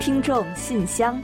听众信箱，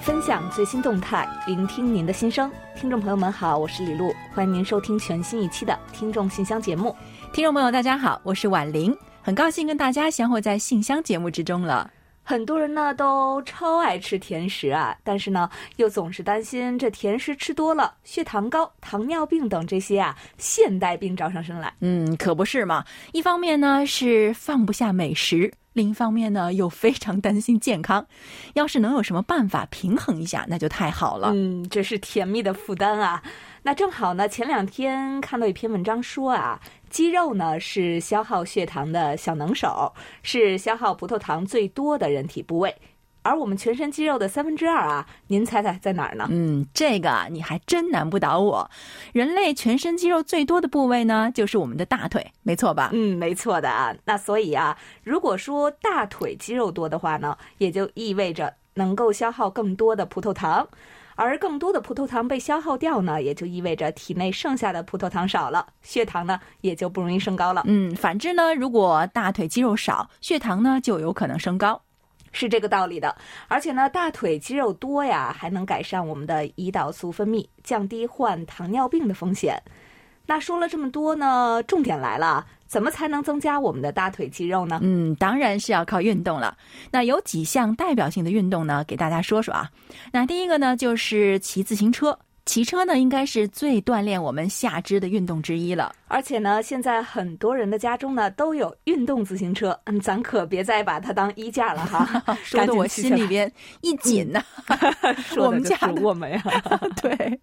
分享最新动态，聆听您的心声。听众朋友们好，我是李璐，欢迎您收听全新一期的《听众信箱》节目。听众朋友大家好，我是婉玲，很高兴跟大家相会在信箱节目之中了。很多人呢都超爱吃甜食啊，但是呢又总是担心这甜食吃多了，血糖高、糖尿病等这些啊现代病找上身来。嗯，可不是嘛。一方面呢是放不下美食，另一方面呢又非常担心健康。要是能有什么办法平衡一下，那就太好了。嗯，这是甜蜜的负担啊。那正好呢，前两天看到一篇文章说啊。肌肉呢是消耗血糖的小能手，是消耗葡萄糖最多的人体部位，而我们全身肌肉的三分之二啊，您猜猜在哪儿呢？嗯，这个你还真难不倒我。人类全身肌肉最多的部位呢，就是我们的大腿，没错吧？嗯，没错的啊。那所以啊，如果说大腿肌肉多的话呢，也就意味着能够消耗更多的葡萄糖。而更多的葡萄糖被消耗掉呢，也就意味着体内剩下的葡萄糖少了，血糖呢也就不容易升高了。嗯，反之呢，如果大腿肌肉少，血糖呢就有可能升高，是这个道理的。而且呢，大腿肌肉多呀，还能改善我们的胰岛素分泌，降低患糖尿病的风险。那说了这么多呢，重点来了。怎么才能增加我们的大腿肌肉呢？嗯，当然是要靠运动了。那有几项代表性的运动呢？给大家说说啊。那第一个呢，就是骑自行车。骑车呢，应该是最锻炼我们下肢的运动之一了。而且呢，现在很多人的家中呢都有运动自行车，嗯，咱可别再把它当衣架了哈。说的我心里边一紧呐。我们家我们呀，对。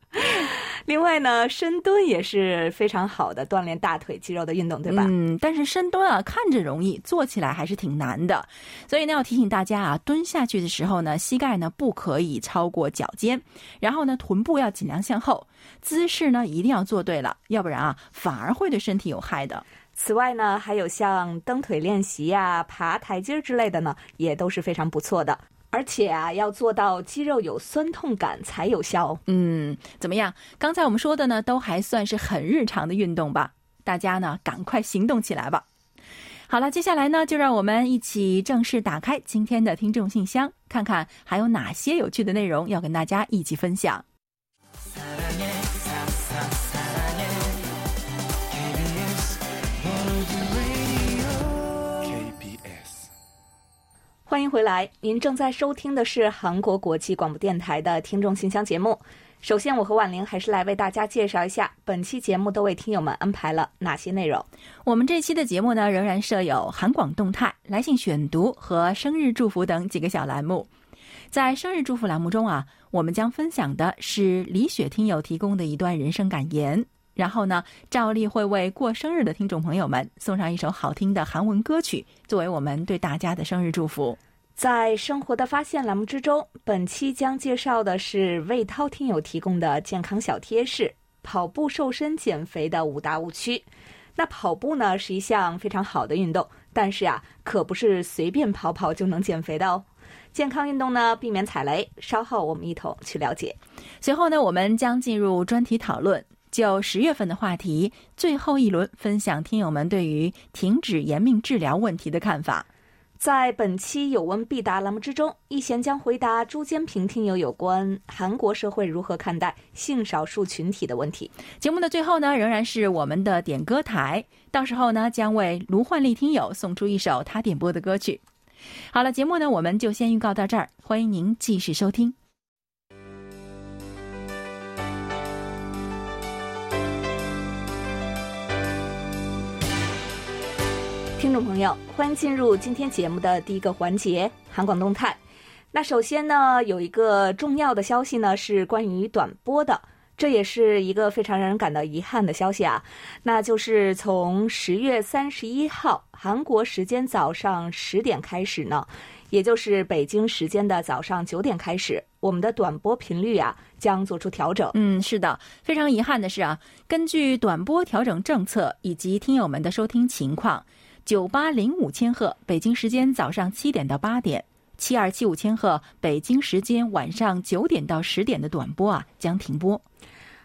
另外呢，深蹲也是非常好的锻炼大腿肌肉的运动，对吧？嗯，但是深蹲啊，看着容易，做起来还是挺难的。所以呢，要提醒大家啊，蹲下去的时候呢，膝盖呢不可以超过脚尖，然后呢，臀部要尽量向后，姿势呢一定要做对了，要不然啊，反而会对身体有害的。此外呢，还有像蹬腿练习呀、爬台阶之类的呢，也都是非常不错的。而且啊，要做到肌肉有酸痛感才有效。嗯，怎么样？刚才我们说的呢，都还算是很日常的运动吧？大家呢，赶快行动起来吧！好了，接下来呢，就让我们一起正式打开今天的听众信箱，看看还有哪些有趣的内容要跟大家一起分享。欢迎回来，您正在收听的是韩国国际广播电台的听众信箱节目。首先，我和婉玲还是来为大家介绍一下本期节目都为听友们安排了哪些内容。我们这期的节目呢，仍然设有韩广动态、来信选读和生日祝福等几个小栏目。在生日祝福栏目中啊，我们将分享的是李雪听友提供的一段人生感言，然后呢，照例会为过生日的听众朋友们送上一首好听的韩文歌曲，作为我们对大家的生日祝福。在生活的发现栏目之中，本期将介绍的是魏涛听友提供的健康小贴士：跑步瘦身减肥的五大误区。那跑步呢是一项非常好的运动，但是啊，可不是随便跑跑就能减肥的哦。健康运动呢，避免踩雷。稍后我们一同去了解。随后呢，我们将进入专题讨论，就十月份的话题，最后一轮分享听友们对于停止延命治疗问题的看法。在本期有问必答栏目之中，一贤将回答朱坚平听友有关韩国社会如何看待性少数群体的问题。节目的最后呢，仍然是我们的点歌台，到时候呢，将为卢焕丽听友送出一首他点播的歌曲。好了，节目呢，我们就先预告到这儿，欢迎您继续收听。听众朋友，欢迎进入今天节目的第一个环节——韩广动态。那首先呢，有一个重要的消息呢，是关于短波的，这也是一个非常让人感到遗憾的消息啊。那就是从十月三十一号韩国时间早上十点开始呢，也就是北京时间的早上九点开始，我们的短波频率啊将做出调整。嗯，是的，非常遗憾的是啊，根据短波调整政策以及听友们的收听情况。九八零五千赫，北京时间早上七点到八点；七二七五千赫，北京时间晚上九点到十点的短波啊将停播。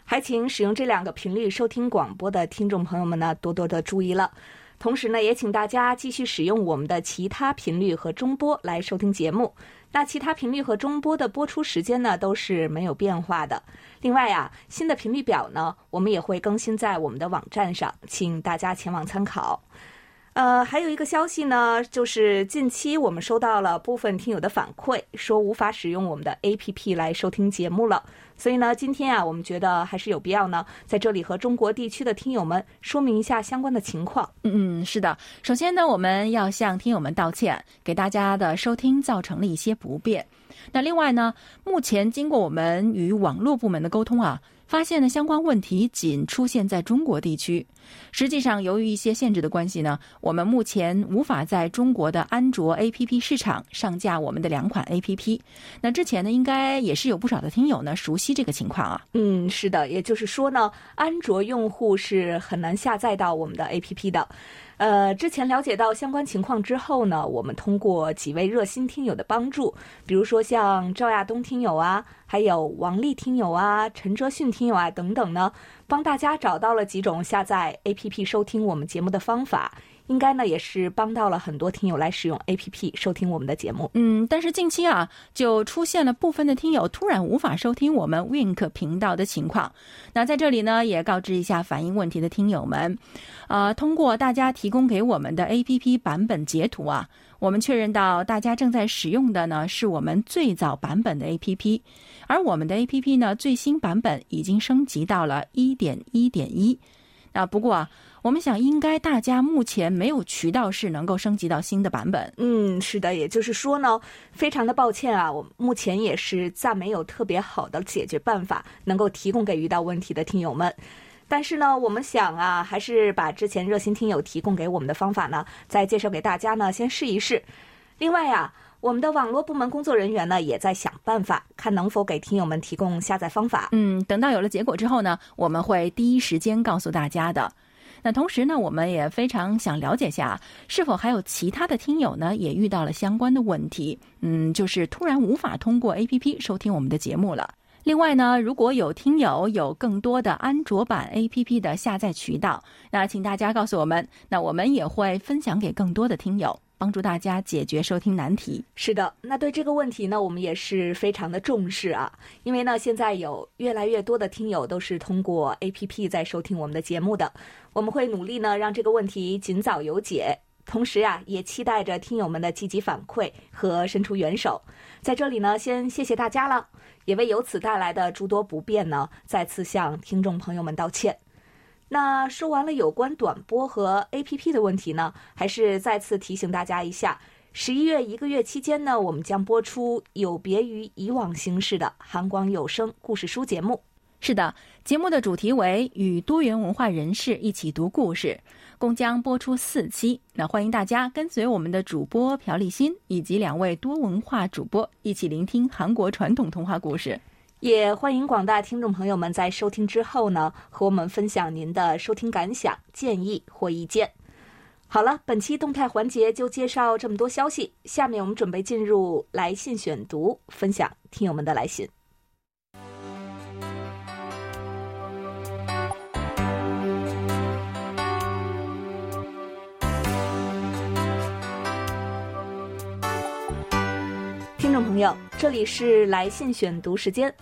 还请使用这两个频率收听广播的听众朋友们呢多多的注意了。同时呢，也请大家继续使用我们的其他频率和中波来收听节目。那其他频率和中波的播出时间呢，都是没有变化的。另外啊，新的频率表呢，我们也会更新在我们的网站上，请大家前往参考。呃，还有一个消息呢，就是近期我们收到了部分听友的反馈，说无法使用我们的 APP 来收听节目了。所以呢，今天啊，我们觉得还是有必要呢，在这里和中国地区的听友们说明一下相关的情况。嗯嗯，是的。首先呢，我们要向听友们道歉，给大家的收听造成了一些不便。那另外呢，目前经过我们与网络部门的沟通啊。发现的相关问题仅出现在中国地区。实际上，由于一些限制的关系呢，我们目前无法在中国的安卓 APP 市场上架我们的两款 APP。那之前呢，应该也是有不少的听友呢熟悉这个情况啊。嗯，是的，也就是说呢，安卓用户是很难下载到我们的 APP 的。呃，之前了解到相关情况之后呢，我们通过几位热心听友的帮助，比如说像赵亚东听友啊，还有王丽听友啊、陈哲迅听友啊等等呢，帮大家找到了几种下载 APP 收听我们节目的方法。应该呢，也是帮到了很多听友来使用 APP 收听我们的节目。嗯，但是近期啊，就出现了部分的听友突然无法收听我们 Wink 频道的情况。那在这里呢，也告知一下反映问题的听友们，呃，通过大家提供给我们的 APP 版本截图啊，我们确认到大家正在使用的呢是我们最早版本的 APP，而我们的 APP 呢最新版本已经升级到了一点一点一。啊，不过啊，我们想应该大家目前没有渠道是能够升级到新的版本。嗯，是的，也就是说呢，非常的抱歉啊，我目前也是暂没有特别好的解决办法能够提供给遇到问题的听友们。但是呢，我们想啊，还是把之前热心听友提供给我们的方法呢，再介绍给大家呢，先试一试。另外呀，我们的网络部门工作人员呢，也在想办法，看能否给听友们提供下载方法。嗯，等到有了结果之后呢，我们会第一时间告诉大家的。那同时呢，我们也非常想了解下，是否还有其他的听友呢，也遇到了相关的问题。嗯，就是突然无法通过 APP 收听我们的节目了。另外呢，如果有听友有更多的安卓版 APP 的下载渠道，那请大家告诉我们，那我们也会分享给更多的听友。帮助大家解决收听难题。是的，那对这个问题呢，我们也是非常的重视啊。因为呢，现在有越来越多的听友都是通过 APP 在收听我们的节目的。我们会努力呢，让这个问题尽早有解。同时呀，也期待着听友们的积极反馈和伸出援手。在这里呢，先谢谢大家了，也为由此带来的诸多不便呢，再次向听众朋友们道歉。那说完了有关短波和 APP 的问题呢，还是再次提醒大家一下：十一月一个月期间呢，我们将播出有别于以往形式的韩广有声故事书节目。是的，节目的主题为与多元文化人士一起读故事，共将播出四期。那欢迎大家跟随我们的主播朴立新以及两位多文化主播一起聆听韩国传统童话故事。也欢迎广大听众朋友们在收听之后呢，和我们分享您的收听感想、建议或意见。好了，本期动态环节就介绍这么多消息，下面我们准备进入来信选读，分享听友们的来信。听众朋友，这里是来信选读时间。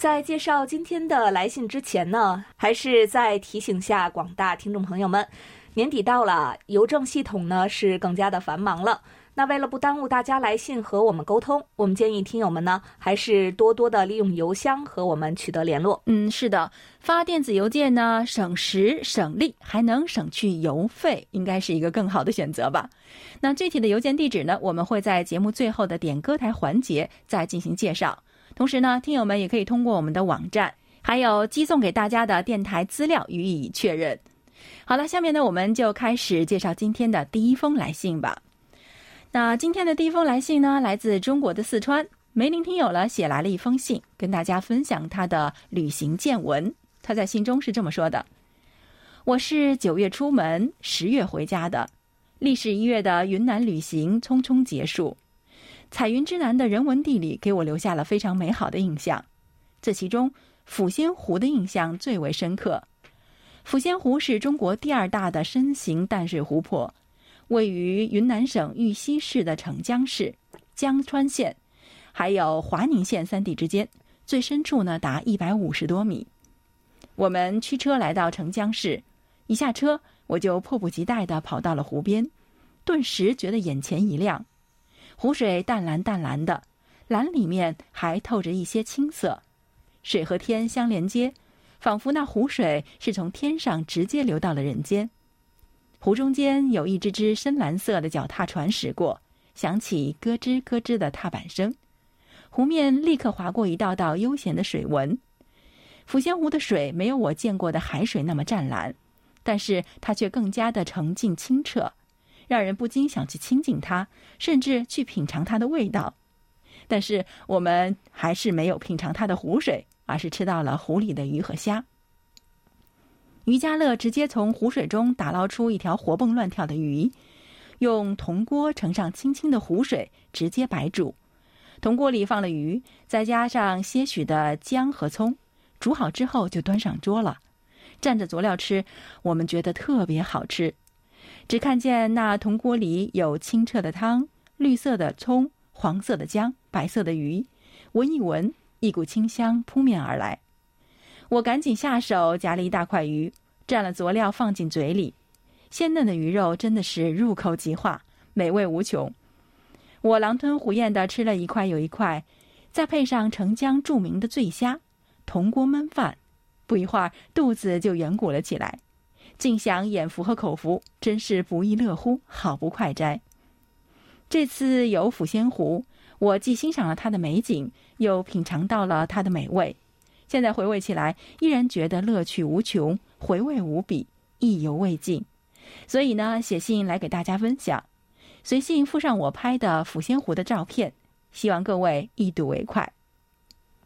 在介绍今天的来信之前呢，还是再提醒下广大听众朋友们，年底到了，邮政系统呢是更加的繁忙了。那为了不耽误大家来信和我们沟通，我们建议听友们呢，还是多多的利用邮箱和我们取得联络。嗯，是的，发电子邮件呢，省时省力，还能省去邮费，应该是一个更好的选择吧。那具体的邮件地址呢，我们会在节目最后的点歌台环节再进行介绍。同时呢，听友们也可以通过我们的网站，还有寄送给大家的电台资料予以确认。好了，下面呢，我们就开始介绍今天的第一封来信吧。那今天的第一封来信呢，来自中国的四川梅林听友了，写来了一封信，跟大家分享他的旅行见闻。他在信中是这么说的：“我是九月出门，十月回家的，历时一月的云南旅行匆匆结束。”彩云之南的人文地理给我留下了非常美好的印象，这其中抚仙湖的印象最为深刻。抚仙湖是中国第二大的深型淡水湖泊，位于云南省玉溪市的澄江市、江川县，还有华宁县三地之间，最深处呢达一百五十多米。我们驱车来到澄江市，一下车我就迫不及待地跑到了湖边，顿时觉得眼前一亮。湖水淡蓝淡蓝的，蓝里面还透着一些青色，水和天相连接。仿佛那湖水是从天上直接流到了人间。湖中间有一只只深蓝色的脚踏船驶过，响起咯吱咯吱的踏板声。湖面立刻划过一道道悠闲的水纹。抚仙湖的水没有我见过的海水那么湛蓝，但是它却更加的澄净清澈，让人不禁想去亲近它，甚至去品尝它的味道。但是我们还是没有品尝它的湖水。而是吃到了湖里的鱼和虾。于家乐直接从湖水中打捞出一条活蹦乱跳的鱼，用铜锅盛上清清的湖水，直接白煮。铜锅里放了鱼，再加上些许的姜和葱，煮好之后就端上桌了。蘸着佐料吃，我们觉得特别好吃。只看见那铜锅里有清澈的汤、绿色的葱、黄色的姜、白色的鱼，闻一闻。一股清香扑面而来，我赶紧下手夹了一大块鱼，蘸了佐料放进嘴里，鲜嫩的鱼肉真的是入口即化，美味无穷。我狼吞虎咽地吃了一块又一块，再配上澄江著名的醉虾，铜锅焖饭，不一会儿肚子就圆鼓了起来，尽享眼福和口福，真是不亦乐乎，好不快哉。这次游抚仙湖。我既欣赏了它的美景，又品尝到了它的美味，现在回味起来，依然觉得乐趣无穷，回味无比，意犹未尽。所以呢，写信来给大家分享，随信附上我拍的抚仙湖的照片，希望各位一睹为快。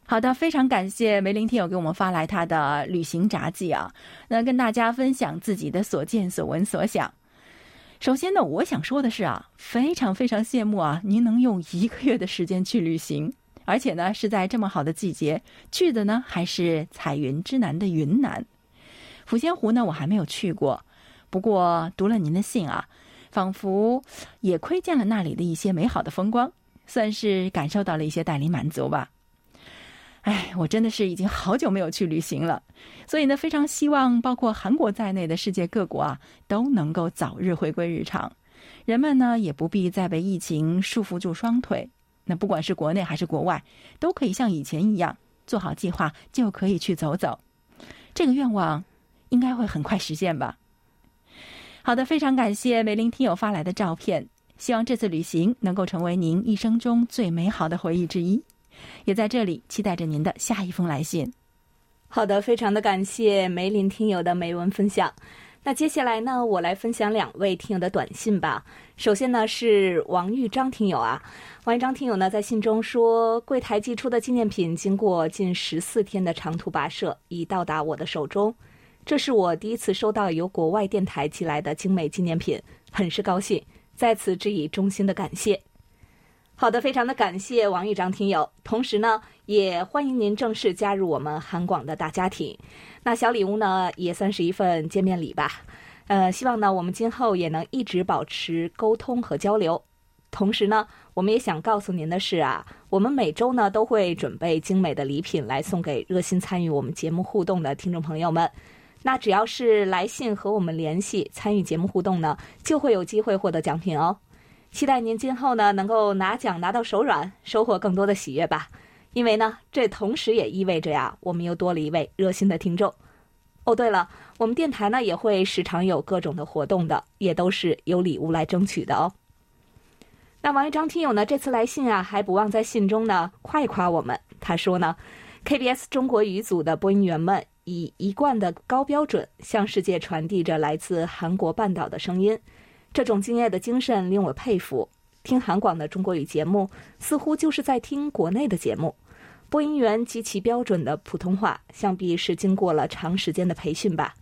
好的，非常感谢梅林听友给我们发来他的旅行札记啊，那跟大家分享自己的所见所闻所想。首先呢，我想说的是啊，非常非常羡慕啊，您能用一个月的时间去旅行，而且呢是在这么好的季节去的呢，还是彩云之南的云南。抚仙湖呢，我还没有去过，不过读了您的信啊，仿佛也窥见了那里的一些美好的风光，算是感受到了一些带领满足吧。哎，我真的是已经好久没有去旅行了，所以呢，非常希望包括韩国在内的世界各国啊，都能够早日回归日常，人们呢也不必再被疫情束缚住双腿。那不管是国内还是国外，都可以像以前一样做好计划，就可以去走走。这个愿望应该会很快实现吧。好的，非常感谢梅林听友发来的照片，希望这次旅行能够成为您一生中最美好的回忆之一。也在这里期待着您的下一封来信。好的，非常的感谢梅林听友的美文分享。那接下来呢，我来分享两位听友的短信吧。首先呢是王玉章听友啊，王玉章听友呢在信中说，柜台寄出的纪念品经过近十四天的长途跋涉，已到达我的手中。这是我第一次收到由国外电台寄来的精美纪念品，很是高兴，在此致以衷心的感谢。好的，非常的感谢王玉章听友，同时呢，也欢迎您正式加入我们韩广的大家庭。那小礼物呢，也算是一份见面礼吧。呃，希望呢，我们今后也能一直保持沟通和交流。同时呢，我们也想告诉您的是啊，我们每周呢都会准备精美的礼品来送给热心参与我们节目互动的听众朋友们。那只要是来信和我们联系参与节目互动呢，就会有机会获得奖品哦。期待您今后呢能够拿奖拿到手软，收获更多的喜悦吧。因为呢，这同时也意味着呀，我们又多了一位热心的听众。哦，对了，我们电台呢也会时常有各种的活动的，也都是有礼物来争取的哦。那王一章听友呢这次来信啊，还不忘在信中呢夸一夸我们。他说呢，KBS 中国语组的播音员们以一贯的高标准向世界传递着来自韩国半岛的声音。这种敬业的精神令我佩服。听韩广的中国语节目，似乎就是在听国内的节目。播音员极其标准的普通话，想必是经过了长时间的培训吧。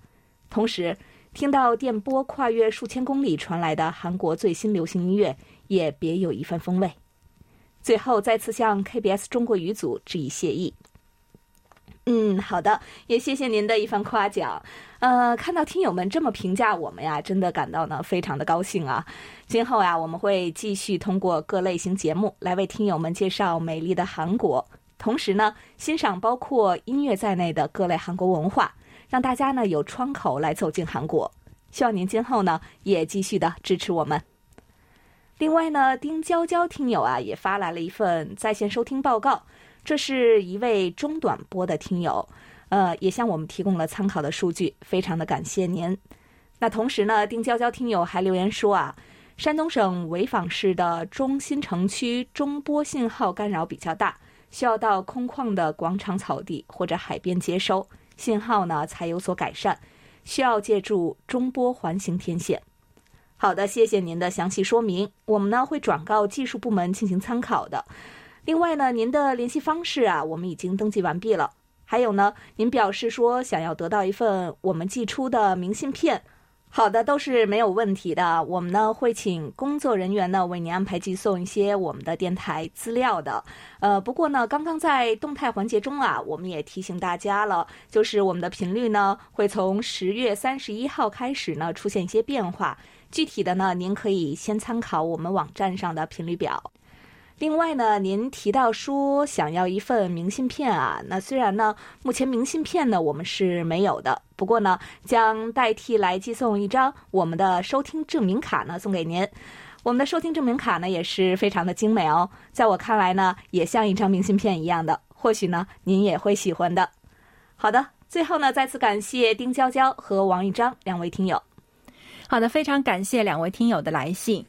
同时，听到电波跨越数千公里传来的韩国最新流行音乐，也别有一番风味。最后，再次向 KBS 中国语组致以谢意。嗯，好的，也谢谢您的一番夸奖。呃，看到听友们这么评价我们呀，真的感到呢非常的高兴啊。今后呀，我们会继续通过各类型节目来为听友们介绍美丽的韩国，同时呢，欣赏包括音乐在内的各类韩国文化，让大家呢有窗口来走进韩国。希望您今后呢也继续的支持我们。另外呢，丁娇娇听友啊也发来了一份在线收听报告。这是一位中短波的听友，呃，也向我们提供了参考的数据，非常的感谢您。那同时呢，丁娇娇听友还留言说啊，山东省潍坊市的中心城区中波信号干扰比较大，需要到空旷的广场、草地或者海边接收信号呢，才有所改善，需要借助中波环形天线。好的，谢谢您的详细说明，我们呢会转告技术部门进行参考的。另外呢，您的联系方式啊，我们已经登记完毕了。还有呢，您表示说想要得到一份我们寄出的明信片，好的，都是没有问题的。我们呢会请工作人员呢为您安排寄送一些我们的电台资料的。呃，不过呢，刚刚在动态环节中啊，我们也提醒大家了，就是我们的频率呢会从十月三十一号开始呢出现一些变化。具体的呢，您可以先参考我们网站上的频率表。另外呢，您提到说想要一份明信片啊，那虽然呢，目前明信片呢我们是没有的，不过呢，将代替来寄送一张我们的收听证明卡呢送给您。我们的收听证明卡呢也是非常的精美哦，在我看来呢，也像一张明信片一样的，或许呢您也会喜欢的。好的，最后呢，再次感谢丁娇娇和王玉章两位听友。好的，非常感谢两位听友的来信。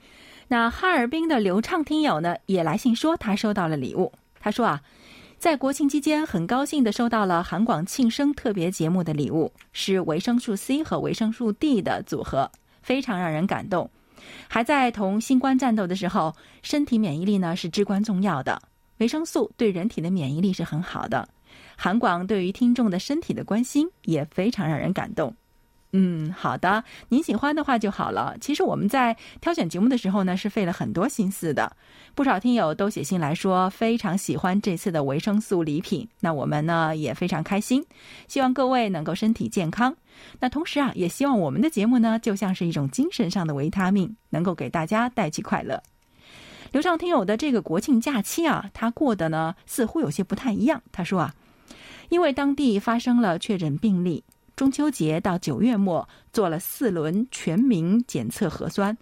那哈尔滨的流畅听友呢，也来信说他收到了礼物。他说啊，在国庆期间很高兴的收到了韩广庆生特别节目的礼物，是维生素 C 和维生素 D 的组合，非常让人感动。还在同新冠战斗的时候，身体免疫力呢是至关重要的，维生素对人体的免疫力是很好的。韩广对于听众的身体的关心也非常让人感动。嗯，好的，您喜欢的话就好了。其实我们在挑选节目的时候呢，是费了很多心思的。不少听友都写信来说非常喜欢这次的维生素礼品，那我们呢也非常开心。希望各位能够身体健康。那同时啊，也希望我们的节目呢，就像是一种精神上的维他命，能够给大家带去快乐。刘畅听友的这个国庆假期啊，他过得呢似乎有些不太一样。他说啊，因为当地发生了确诊病例。中秋节到九月末做了四轮全民检测核酸，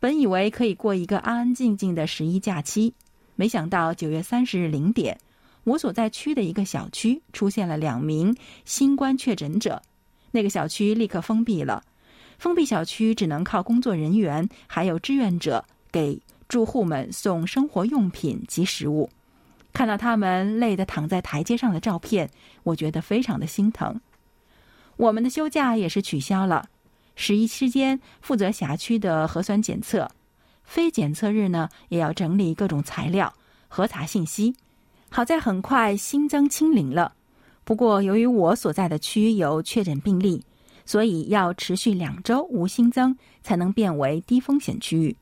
本以为可以过一个安安静静的十一假期，没想到九月三十日零点，我所在区的一个小区出现了两名新冠确诊者，那个小区立刻封闭了，封闭小区只能靠工作人员还有志愿者给住户们送生活用品及食物，看到他们累得躺在台阶上的照片，我觉得非常的心疼。我们的休假也是取消了，十一期间负责辖区的核酸检测，非检测日呢也要整理各种材料、核查信息。好在很快新增清零了，不过由于我所在的区有确诊病例，所以要持续两周无新增才能变为低风险区域。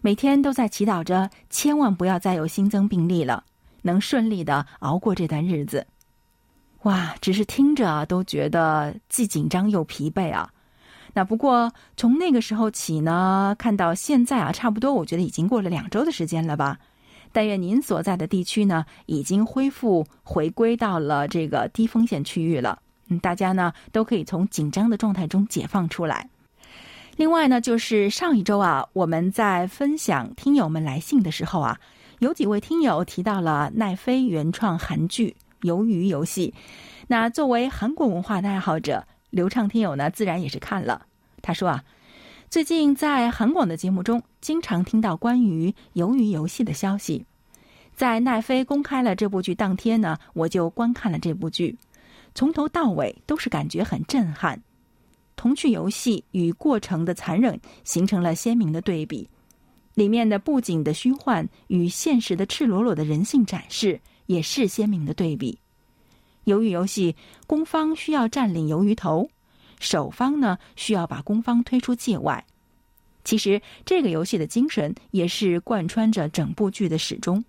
每天都在祈祷着，千万不要再有新增病例了，能顺利的熬过这段日子。哇，只是听着，都觉得既紧张又疲惫啊。那不过从那个时候起呢，看到现在啊，差不多我觉得已经过了两周的时间了吧。但愿您所在的地区呢，已经恢复回归到了这个低风险区域了。嗯，大家呢都可以从紧张的状态中解放出来。另外呢，就是上一周啊，我们在分享听友们来信的时候啊，有几位听友提到了奈飞原创韩剧。鱿鱼游戏，那作为韩国文化的爱好者，流畅听友呢，自然也是看了。他说啊，最近在韩广的节目中，经常听到关于鱿鱼游戏的消息。在奈飞公开了这部剧当天呢，我就观看了这部剧，从头到尾都是感觉很震撼。童趣游戏与过程的残忍形成了鲜明的对比，里面的布景的虚幻与现实的赤裸裸的人性展示。也是鲜明的对比。鱿鱼游戏，攻方需要占领鱿鱼头，守方呢需要把攻方推出界外。其实这个游戏的精神也是贯穿着整部剧的始终。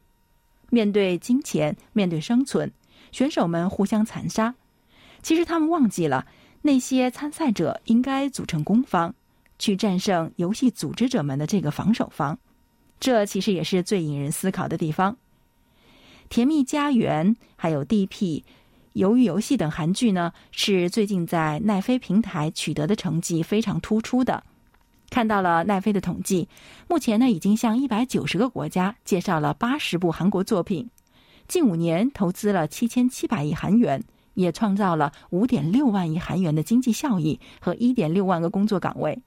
面对金钱，面对生存，选手们互相残杀。其实他们忘记了，那些参赛者应该组成攻方，去战胜游戏组织者们的这个防守方。这其实也是最引人思考的地方。《甜蜜家园》还有《D.P.》。鱿鱼游戏等韩剧呢，是最近在奈飞平台取得的成绩非常突出的。看到了奈飞的统计，目前呢已经向一百九十个国家介绍了八十部韩国作品，近五年投资了七千七百亿韩元，也创造了五点六万亿韩元的经济效益和一点六万个工作岗位。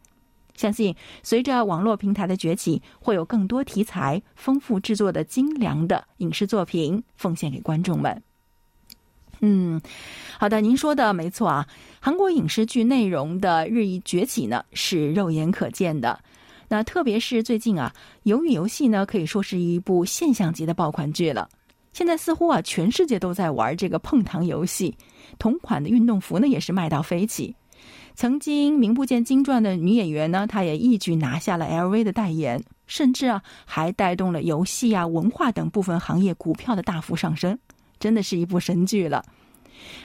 相信随着网络平台的崛起，会有更多题材丰富、制作的精良的影视作品奉献给观众们。嗯，好的，您说的没错啊。韩国影视剧内容的日益崛起呢，是肉眼可见的。那特别是最近啊，《鱿鱼游戏》呢，可以说是一部现象级的爆款剧了。现在似乎啊，全世界都在玩这个碰糖游戏。同款的运动服呢，也是卖到飞起。曾经名不见经传的女演员呢，她也一举拿下了 LV 的代言，甚至啊，还带动了游戏啊、文化等部分行业股票的大幅上升。真的是一部神剧了，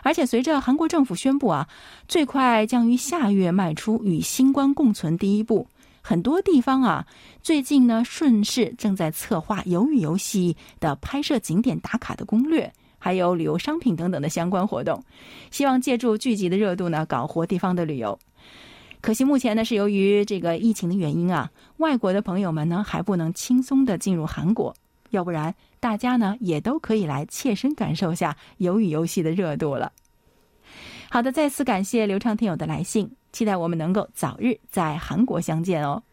而且随着韩国政府宣布啊，最快将于下月迈出与新冠共存第一步，很多地方啊，最近呢顺势正在策划鱿鱼游戏的拍摄景点打卡的攻略，还有旅游商品等等的相关活动，希望借助聚集的热度呢，搞活地方的旅游。可惜目前呢是由于这个疫情的原因啊，外国的朋友们呢还不能轻松的进入韩国。要不然，大家呢也都可以来切身感受下鱿鱼游戏的热度了。好的，再次感谢刘畅听友的来信，期待我们能够早日在韩国相见哦。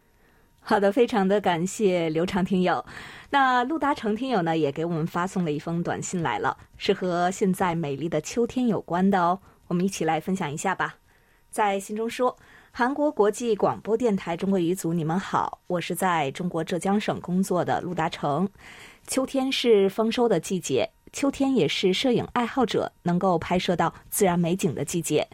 好的，非常的感谢刘畅听友。那陆达成听友呢也给我们发送了一封短信来了，是和现在美丽的秋天有关的哦。我们一起来分享一下吧。在信中说。韩国国际广播电台中国语组，你们好，我是在中国浙江省工作的陆达成。秋天是丰收的季节，秋天也是摄影爱好者能够拍摄到自然美景的季节。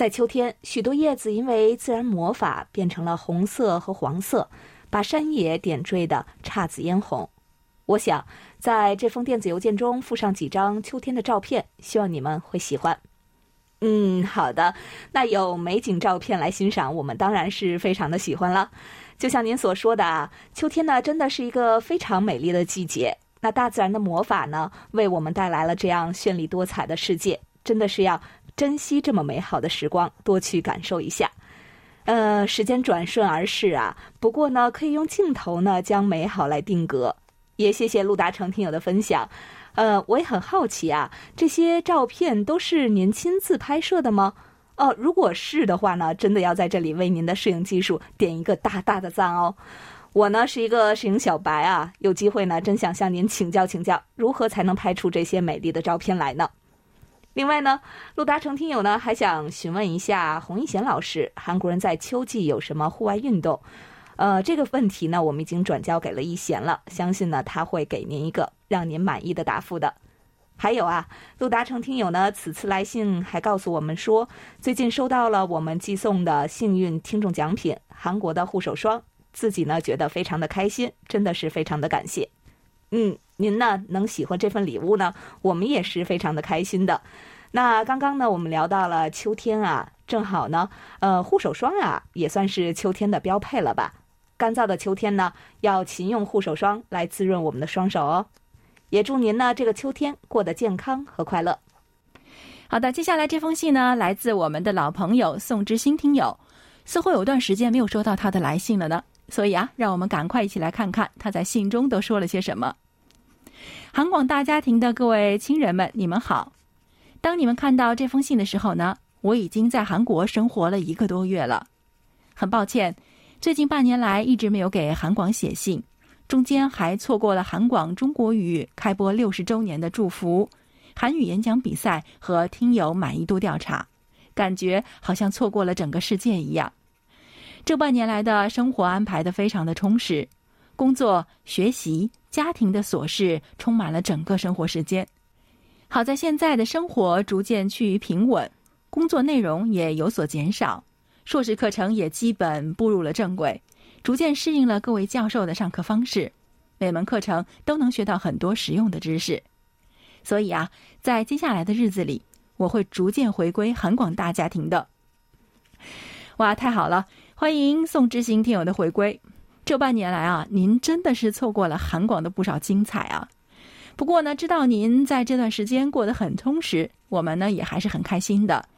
在秋天，许多叶子因为自然魔法变成了红色和黄色，把山野点缀的姹紫嫣红。我想在这封电子邮件中附上几张秋天的照片，希望你们会喜欢。嗯，好的。那有美景照片来欣赏，我们当然是非常的喜欢了。就像您所说的啊，秋天呢，真的是一个非常美丽的季节。那大自然的魔法呢，为我们带来了这样绚丽多彩的世界，真的是要珍惜这么美好的时光，多去感受一下。呃，时间转瞬而逝啊，不过呢，可以用镜头呢将美好来定格。也谢谢陆达成听友的分享。呃，我也很好奇啊，这些照片都是您亲自拍摄的吗？哦，如果是的话呢，真的要在这里为您的摄影技术点一个大大的赞哦。我呢是一个摄影小白啊，有机会呢，真想向您请教请教，如何才能拍出这些美丽的照片来呢？另外呢，陆达成听友呢还想询问一下洪一贤老师，韩国人在秋季有什么户外运动？呃，这个问题呢，我们已经转交给了一贤了，相信呢他会给您一个让您满意的答复的。还有啊，陆达成听友呢，此次来信还告诉我们说，最近收到了我们寄送的幸运听众奖品——韩国的护手霜，自己呢觉得非常的开心，真的是非常的感谢。嗯，您呢能喜欢这份礼物呢，我们也是非常的开心的。那刚刚呢，我们聊到了秋天啊，正好呢，呃，护手霜啊也算是秋天的标配了吧。干燥的秋天呢，要勤用护手霜来滋润我们的双手哦。也祝您呢这个秋天过得健康和快乐。好的，接下来这封信呢，来自我们的老朋友宋之心听友，似乎有段时间没有收到他的来信了呢。所以啊，让我们赶快一起来看看他在信中都说了些什么。韩广大家庭的各位亲人们，你们好。当你们看到这封信的时候呢，我已经在韩国生活了一个多月了。很抱歉。最近半年来一直没有给韩广写信，中间还错过了韩广中国语开播六十周年的祝福、韩语演讲比赛和听友满意度调查，感觉好像错过了整个世界一样。这半年来的生活安排的非常的充实，工作、学习、家庭的琐事充满了整个生活时间。好在现在的生活逐渐趋于平稳，工作内容也有所减少。硕士课程也基本步入了正轨，逐渐适应了各位教授的上课方式，每门课程都能学到很多实用的知识。所以啊，在接下来的日子里，我会逐渐回归韩广大家庭的。哇，太好了！欢迎宋之行听友的回归。这半年来啊，您真的是错过了韩广的不少精彩啊。不过呢，知道您在这段时间过得很充实，我们呢也还是很开心的。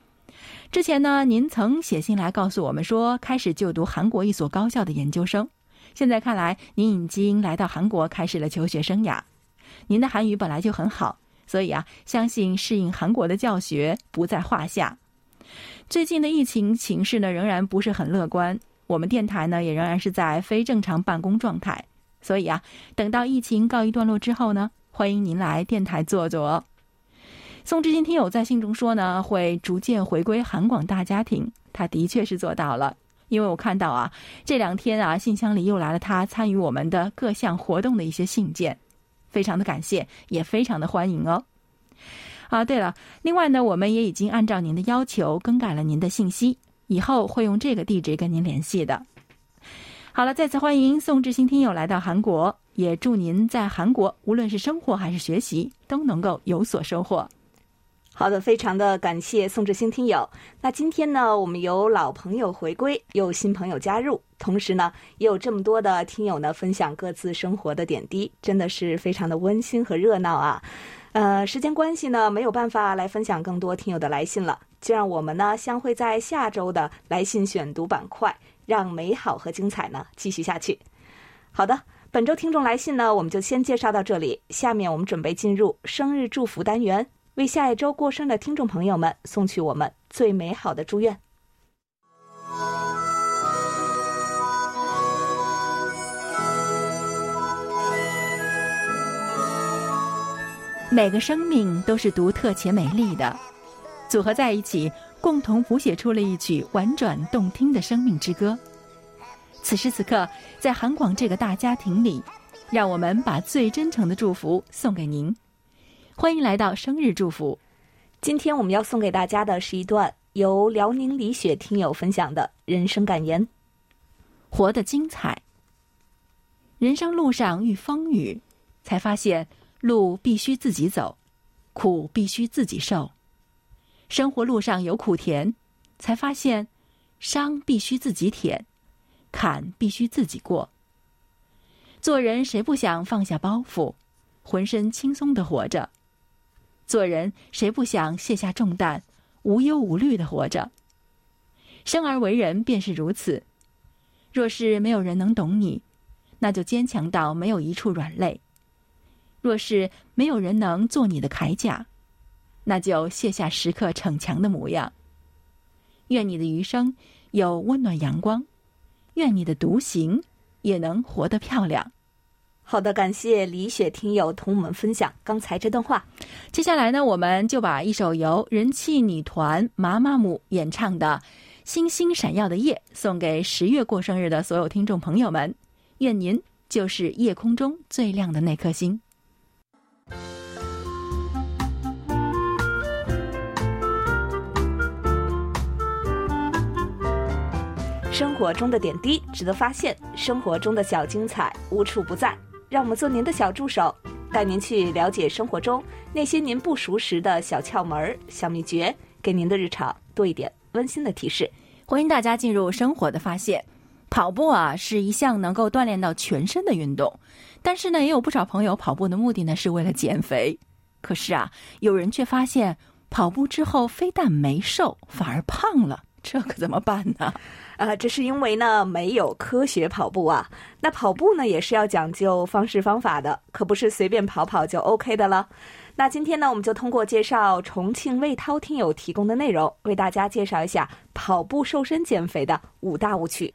之前呢，您曾写信来告诉我们说，开始就读韩国一所高校的研究生。现在看来，您已经来到韩国开始了求学生涯。您的韩语本来就很好，所以啊，相信适应韩国的教学不在话下。最近的疫情形势呢，仍然不是很乐观。我们电台呢，也仍然是在非正常办公状态，所以啊，等到疫情告一段落之后呢，欢迎您来电台坐坐。宋志新听友在信中说呢，会逐渐回归韩广大家庭，他的确是做到了，因为我看到啊，这两天啊，信箱里又来了他参与我们的各项活动的一些信件，非常的感谢，也非常的欢迎哦。啊，对了，另外呢，我们也已经按照您的要求更改了您的信息。以后会用这个地址跟您联系的。好了，再次欢迎宋志新听友来到韩国，也祝您在韩国无论是生活还是学习都能够有所收获。好的，非常的感谢宋志新听友。那今天呢，我们有老朋友回归，有新朋友加入，同时呢，也有这么多的听友呢分享各自生活的点滴，真的是非常的温馨和热闹啊。呃，时间关系呢，没有办法来分享更多听友的来信了。就让我们呢相会在下周的来信选读板块，让美好和精彩呢继续下去。好的，本周听众来信呢，我们就先介绍到这里。下面我们准备进入生日祝福单元，为下一周过生的听众朋友们送去我们最美好的祝愿。每个生命都是独特且美丽的。组合在一起，共同谱写出了一曲婉转动听的生命之歌。此时此刻，在韩广这个大家庭里，让我们把最真诚的祝福送给您。欢迎来到生日祝福。今天我们要送给大家的是一段由辽宁李雪听友分享的人生感言：活得精彩。人生路上遇风雨，才发现路必须自己走，苦必须自己受。生活路上有苦甜，才发现伤必须自己舔，坎必须自己过。做人谁不想放下包袱，浑身轻松的活着？做人谁不想卸下重担，无忧无虑的活着？生而为人便是如此。若是没有人能懂你，那就坚强到没有一处软肋；若是没有人能做你的铠甲。那就卸下时刻逞强的模样。愿你的余生有温暖阳光，愿你的独行也能活得漂亮。好的，感谢李雪听友同我们分享刚才这段话。接下来呢，我们就把一首由人气女团妈妈姆演唱的《星星闪耀的夜》送给十月过生日的所有听众朋友们。愿您就是夜空中最亮的那颗星。生活中的点滴值得发现，生活中的小精彩无处不在。让我们做您的小助手，带您去了解生活中那些您不熟识的小窍门、小秘诀，给您的日常多一点温馨的提示。欢迎大家进入生活的发现。跑步啊，是一项能够锻炼到全身的运动，但是呢，也有不少朋友跑步的目的呢是为了减肥。可是啊，有人却发现跑步之后非但没瘦，反而胖了，这可怎么办呢？啊，这是因为呢没有科学跑步啊。那跑步呢也是要讲究方式方法的，可不是随便跑跑就 OK 的了。那今天呢，我们就通过介绍重庆魏涛听友提供的内容，为大家介绍一下跑步瘦身减肥的五大误区。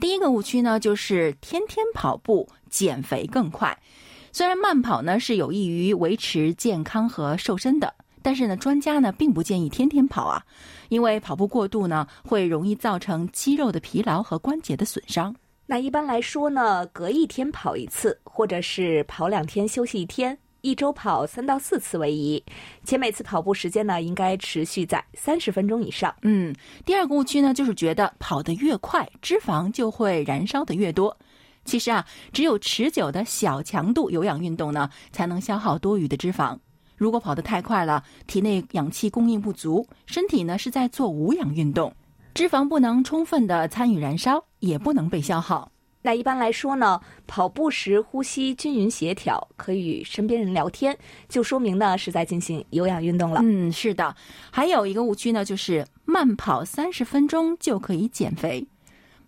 第一个误区呢，就是天天跑步减肥更快。虽然慢跑呢是有益于维持健康和瘦身的。但是呢，专家呢并不建议天天跑啊，因为跑步过度呢会容易造成肌肉的疲劳和关节的损伤。那一般来说呢，隔一天跑一次，或者是跑两天休息一天，一周跑三到四次为宜，且每次跑步时间呢应该持续在三十分钟以上。嗯，第二个误区呢就是觉得跑得越快，脂肪就会燃烧的越多。其实啊，只有持久的小强度有氧运动呢，才能消耗多余的脂肪。如果跑得太快了，体内氧气供应不足，身体呢是在做无氧运动，脂肪不能充分的参与燃烧，也不能被消耗。那一般来说呢，跑步时呼吸均匀协调，可以与身边人聊天，就说明呢是在进行有氧运动了。嗯，是的。还有一个误区呢，就是慢跑三十分钟就可以减肥。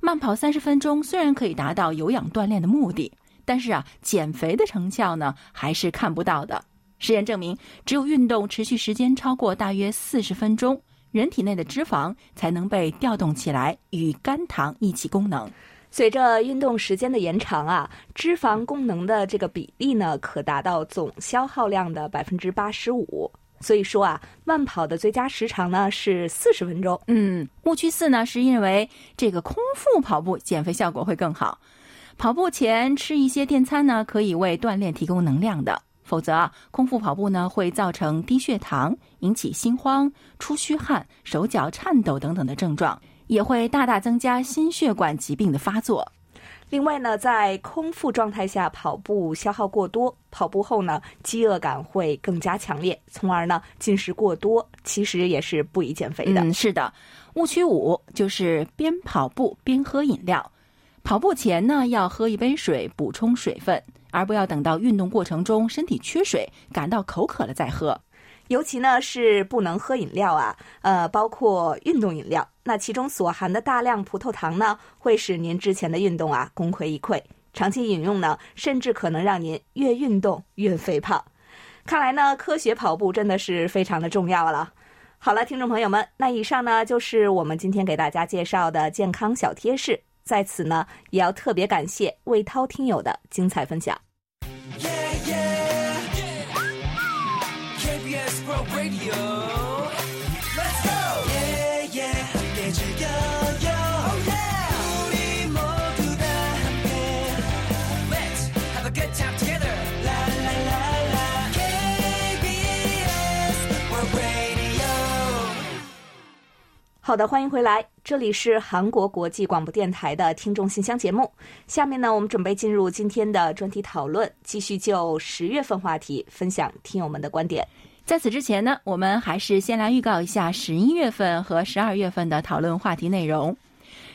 慢跑三十分钟虽然可以达到有氧锻炼的目的，但是啊，减肥的成效呢还是看不到的。实验证明，只有运动持续时间超过大约四十分钟，人体内的脂肪才能被调动起来，与肝糖一起功能。随着运动时间的延长啊，脂肪功能的这个比例呢，可达到总消耗量的百分之八十五。所以说啊，慢跑的最佳时长呢是四十分钟。嗯，误区四呢是认为这个空腹跑步减肥效果会更好。跑步前吃一些电餐呢，可以为锻炼提供能量的。否则啊，空腹跑步呢会造成低血糖，引起心慌、出虚汗、手脚颤抖等等的症状。也会大大增加心血管疾病的发作。另外呢，在空腹状态下跑步消耗过多，跑步后呢，饥饿感会更加强烈，从而呢，进食过多，其实也是不宜减肥的。嗯，是的。误区五就是边跑步边喝饮料。跑步前呢，要喝一杯水补充水分，而不要等到运动过程中身体缺水、感到口渴了再喝。尤其呢是不能喝饮料啊，呃，包括运动饮料，那其中所含的大量葡萄糖呢，会使您之前的运动啊功亏一篑。长期饮用呢，甚至可能让您越运动越肥胖。看来呢，科学跑步真的是非常的重要了。好了，听众朋友们，那以上呢就是我们今天给大家介绍的健康小贴士，在此呢也要特别感谢魏涛听友的精彩分享。好的，欢迎回来，这里是韩国国际广播电台的听众信箱节目。下面呢，我们准备进入今天的专题讨论，继续就十月份话题分享听友们的观点。在此之前呢，我们还是先来预告一下十一月份和十二月份的讨论话题内容。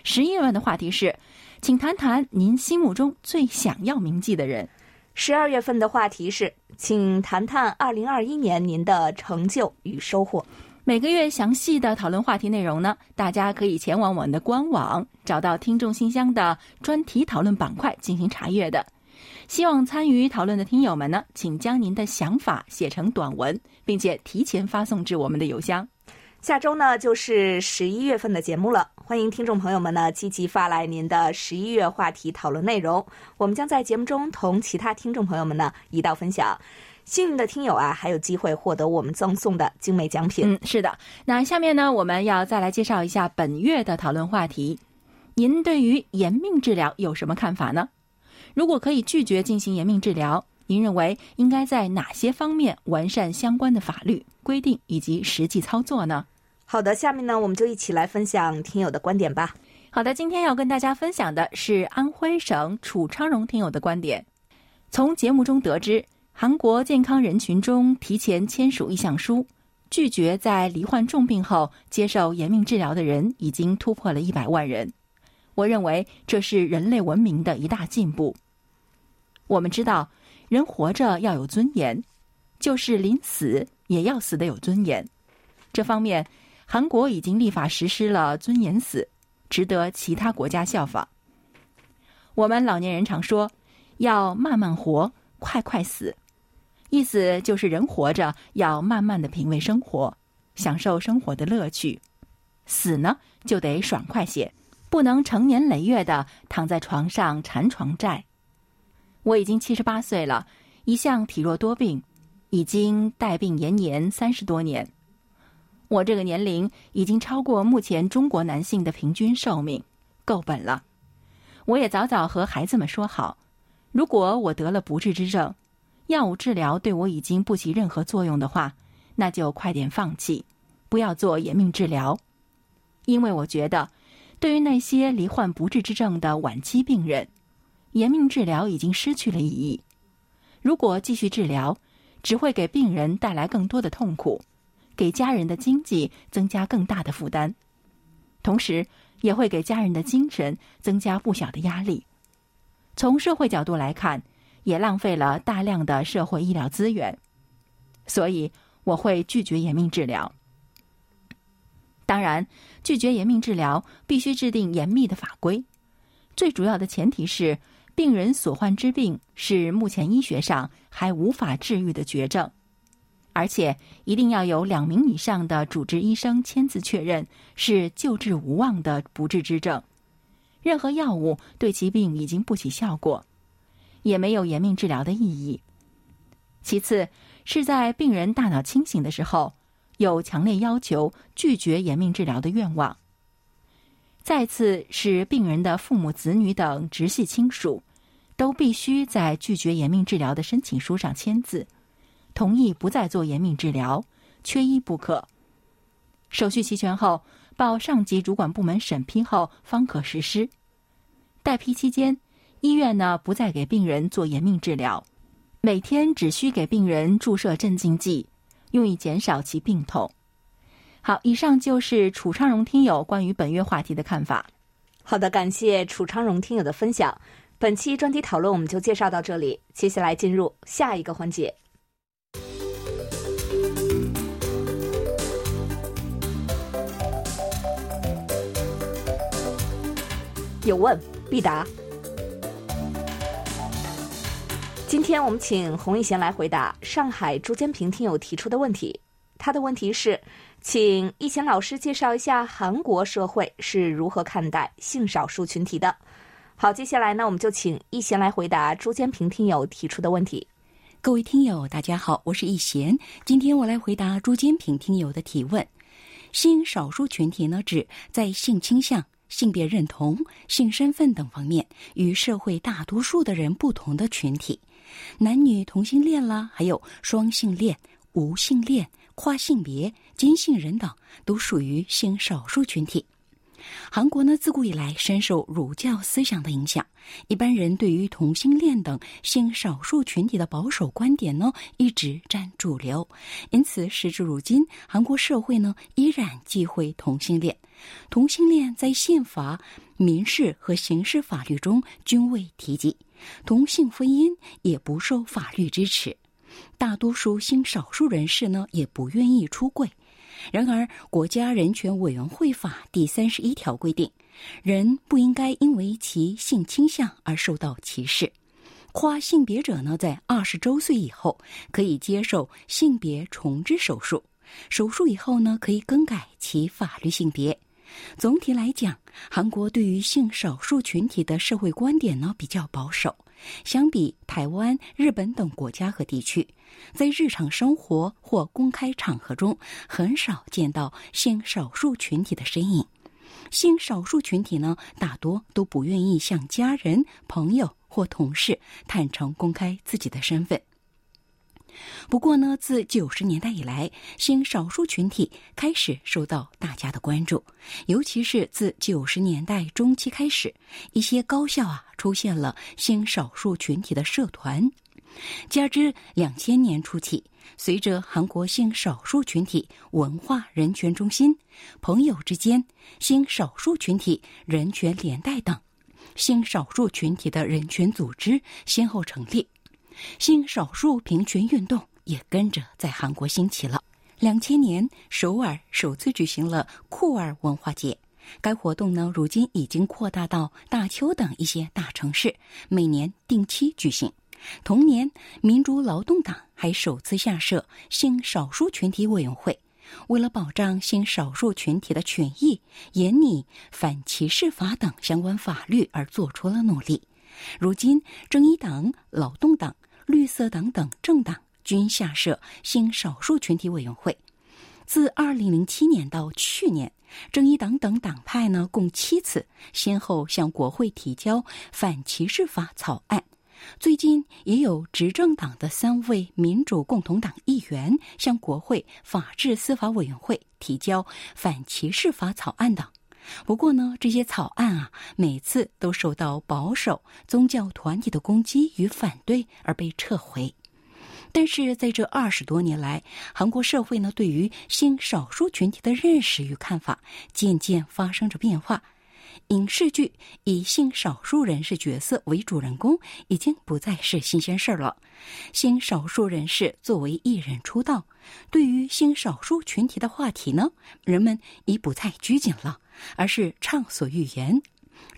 十一月份的话题是，请谈谈您心目中最想要铭记的人。十二月份的话题是，请谈谈二零二一年您的成就与收获。每个月详细的讨论话题内容呢，大家可以前往我们的官网，找到听众信箱的专题讨论板块进行查阅的。希望参与讨论的听友们呢，请将您的想法写成短文，并且提前发送至我们的邮箱。下周呢就是十一月份的节目了，欢迎听众朋友们呢积极发来您的十一月话题讨论内容，我们将在节目中同其他听众朋友们呢一道分享。幸运的听友啊，还有机会获得我们赠送的精美奖品。嗯，是的。那下面呢，我们要再来介绍一下本月的讨论话题。您对于延命治疗有什么看法呢？如果可以拒绝进行延命治疗，您认为应该在哪些方面完善相关的法律规定以及实际操作呢？好的，下面呢，我们就一起来分享听友的观点吧。好的，今天要跟大家分享的是安徽省楚昌荣听友的观点。从节目中得知。韩国健康人群中提前签署意向书，拒绝在罹患重病后接受延命治疗的人已经突破了一百万人。我认为这是人类文明的一大进步。我们知道，人活着要有尊严，就是临死也要死得有尊严。这方面，韩国已经立法实施了尊严死，值得其他国家效仿。我们老年人常说，要慢慢活，快快死。意思就是人活着要慢慢的品味生活，享受生活的乐趣；死呢就得爽快些，不能成年累月的躺在床上缠床债。我已经七十八岁了，一向体弱多病，已经带病延年三十多年。我这个年龄已经超过目前中国男性的平均寿命，够本了。我也早早和孩子们说好，如果我得了不治之症。药物治疗对我已经不起任何作用的话，那就快点放弃，不要做延命治疗。因为我觉得，对于那些罹患不治之症的晚期病人，延命治疗已经失去了意义。如果继续治疗，只会给病人带来更多的痛苦，给家人的经济增加更大的负担，同时也会给家人的精神增加不小的压力。从社会角度来看，也浪费了大量的社会医疗资源。所以，我会拒绝延命治疗。当然，拒绝延命治疗必须制定严密的法规。最主要的前提是，病人所患之病是目前医学上还无法治愈的绝症，而且一定要有两名以上的主治医生签字确认是救治无望的不治之症。任何药物对疾病已经不起效果，也没有延命治疗的意义。其次，是在病人大脑清醒的时候。有强烈要求拒绝延命治疗的愿望。再次是病人的父母、子女等直系亲属，都必须在拒绝延命治疗的申请书上签字，同意不再做延命治疗，缺一不可。手续齐全后，报上级主管部门审批后方可实施。待批期间，医院呢不再给病人做延命治疗，每天只需给病人注射镇静剂。用以减少其病痛。好，以上就是楚昌荣听友关于本月话题的看法。好的，感谢楚昌荣听友的分享。本期专题讨论我们就介绍到这里，接下来进入下一个环节。有问必答。今天我们请洪一贤来回答上海朱坚平听友提出的问题。他的问题是，请一贤老师介绍一下韩国社会是如何看待性少数群体的。好，接下来呢，我们就请一贤来回答朱坚平听友提出的问题。各位听友，大家好，我是一贤。今天我来回答朱坚平听友的提问。性少数群体呢，指在性倾向。性别认同、性身份等方面与社会大多数的人不同的群体，男女同性恋啦，还有双性恋、无性恋、跨性别、兼性人等，都属于性少数群体。韩国呢，自古以来深受儒教思想的影响，一般人对于同性恋等性少数群体的保守观点呢，一直占主流。因此，时至如今，韩国社会呢，依然忌讳同性恋。同性恋在宪法、民事和刑事法律中均未提及，同性婚姻也不受法律支持。大多数性少数人士呢，也不愿意出柜。然而，国家人权委员会法第三十一条规定，人不应该因为其性倾向而受到歧视。跨性别者呢，在二十周岁以后可以接受性别重置手术，手术以后呢，可以更改其法律性别。总体来讲，韩国对于性少数群体的社会观点呢比较保守。相比台湾、日本等国家和地区，在日常生活或公开场合中，很少见到性少数群体的身影。性少数群体呢，大多都不愿意向家人、朋友或同事坦诚公开自己的身份。不过呢，自九十年代以来，性少数群体开始受到大家的关注，尤其是自九十年代中期开始，一些高校啊出现了性少数群体的社团。加之两千年初期，随着韩国性少数群体文化人权中心、朋友之间、性少数群体人权连带等性少数群体的人权组织先后成立。性少数平权运动也跟着在韩国兴起了。两千年，首尔首次举行了酷儿文化节。该活动呢，如今已经扩大到大邱等一些大城市，每年定期举行。同年，民主劳动党还首次下设性少数群体委员会，为了保障性少数群体的权益，严拟反歧视法等相关法律而做出了努力。如今，正义党、劳动党。绿色党等政党均下设新少数群体委员会。自二零零七年到去年，正义党等党派呢共七次先后向国会提交反歧视法草案。最近也有执政党的三位民主共同党议员向国会法制司法委员会提交反歧视法草案等。不过呢，这些草案啊，每次都受到保守宗教团体的攻击与反对而被撤回。但是在这二十多年来，韩国社会呢对于性少数群体的认识与看法渐渐发生着变化。影视剧以性少数人士角色为主人公，已经不再是新鲜事儿了。性少数人士作为艺人出道，对于性少数群体的话题呢，人们已不再拘谨了，而是畅所欲言。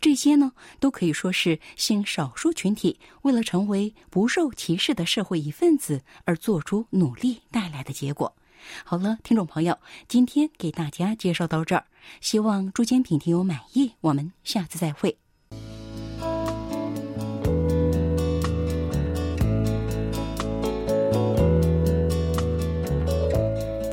这些呢，都可以说是性少数群体为了成为不受歧视的社会一份子而做出努力带来的结果。好了，听众朋友，今天给大家介绍到这儿，希望朱坚品听友满意。我们下次再会。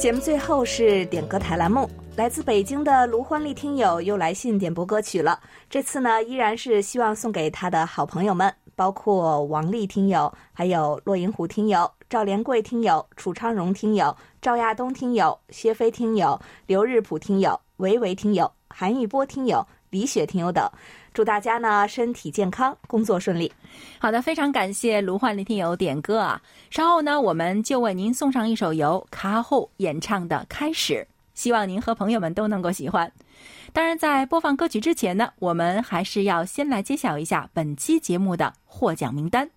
节目最后是点歌台栏目，来自北京的卢欢丽听友又来信点播歌曲了。这次呢，依然是希望送给他的好朋友们，包括王丽听友，还有洛银湖听友、赵连贵听友、楚昌荣听友、赵亚东听友、薛飞听友、刘日普听友、维维听友、韩玉波听友、李雪听友等。祝大家呢身体健康，工作顺利。好的，非常感谢卢焕林听友点歌啊！稍后呢，我们就为您送上一首由卡后演唱的《开始》，希望您和朋友们都能够喜欢。当然，在播放歌曲之前呢，我们还是要先来揭晓一下本期节目的获奖名单。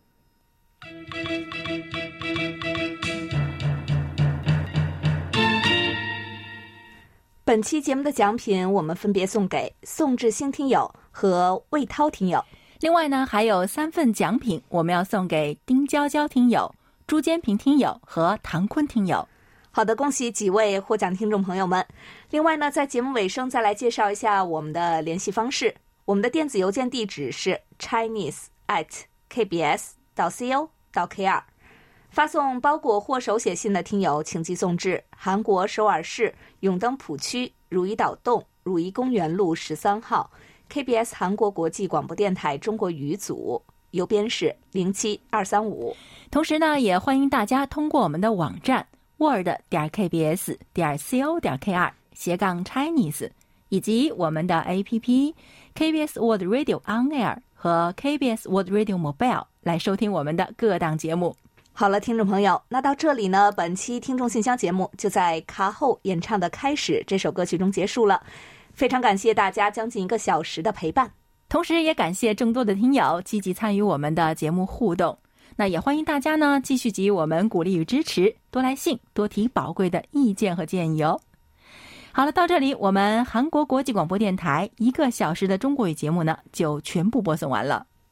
本期节目的奖品，我们分别送给宋志兴听友和魏涛听友。另外呢，还有三份奖品，我们要送给丁娇娇听友、朱坚平听友和唐坤听友。好的，恭喜几位获奖听众朋友们。另外呢，在节目尾声再来介绍一下我们的联系方式。我们的电子邮件地址是 chinese at kbs 到 co 到 kr。发送包裹或手写信的听友，请寄送至韩国首尔市永登浦区汝矣岛洞汝矣公园路十三号 KBS 韩国国际广播电台中国语组，邮编是零七二三五。同时呢，也欢迎大家通过我们的网站 word 点 kbs 点 co 点 kr 斜杠 Chinese，以及我们的 APP KBS World Radio On Air 和 KBS World Radio Mobile 来收听我们的各档节目。好了，听众朋友，那到这里呢，本期听众信箱节目就在卡后演唱的《开始》这首歌曲中结束了。非常感谢大家将近一个小时的陪伴，同时也感谢众多的听友积极参与我们的节目互动。那也欢迎大家呢继续给予我们鼓励与支持，多来信，多提宝贵的意见和建议哦。好了，到这里我们韩国国际广播电台一个小时的中国语节目呢就全部播送完了。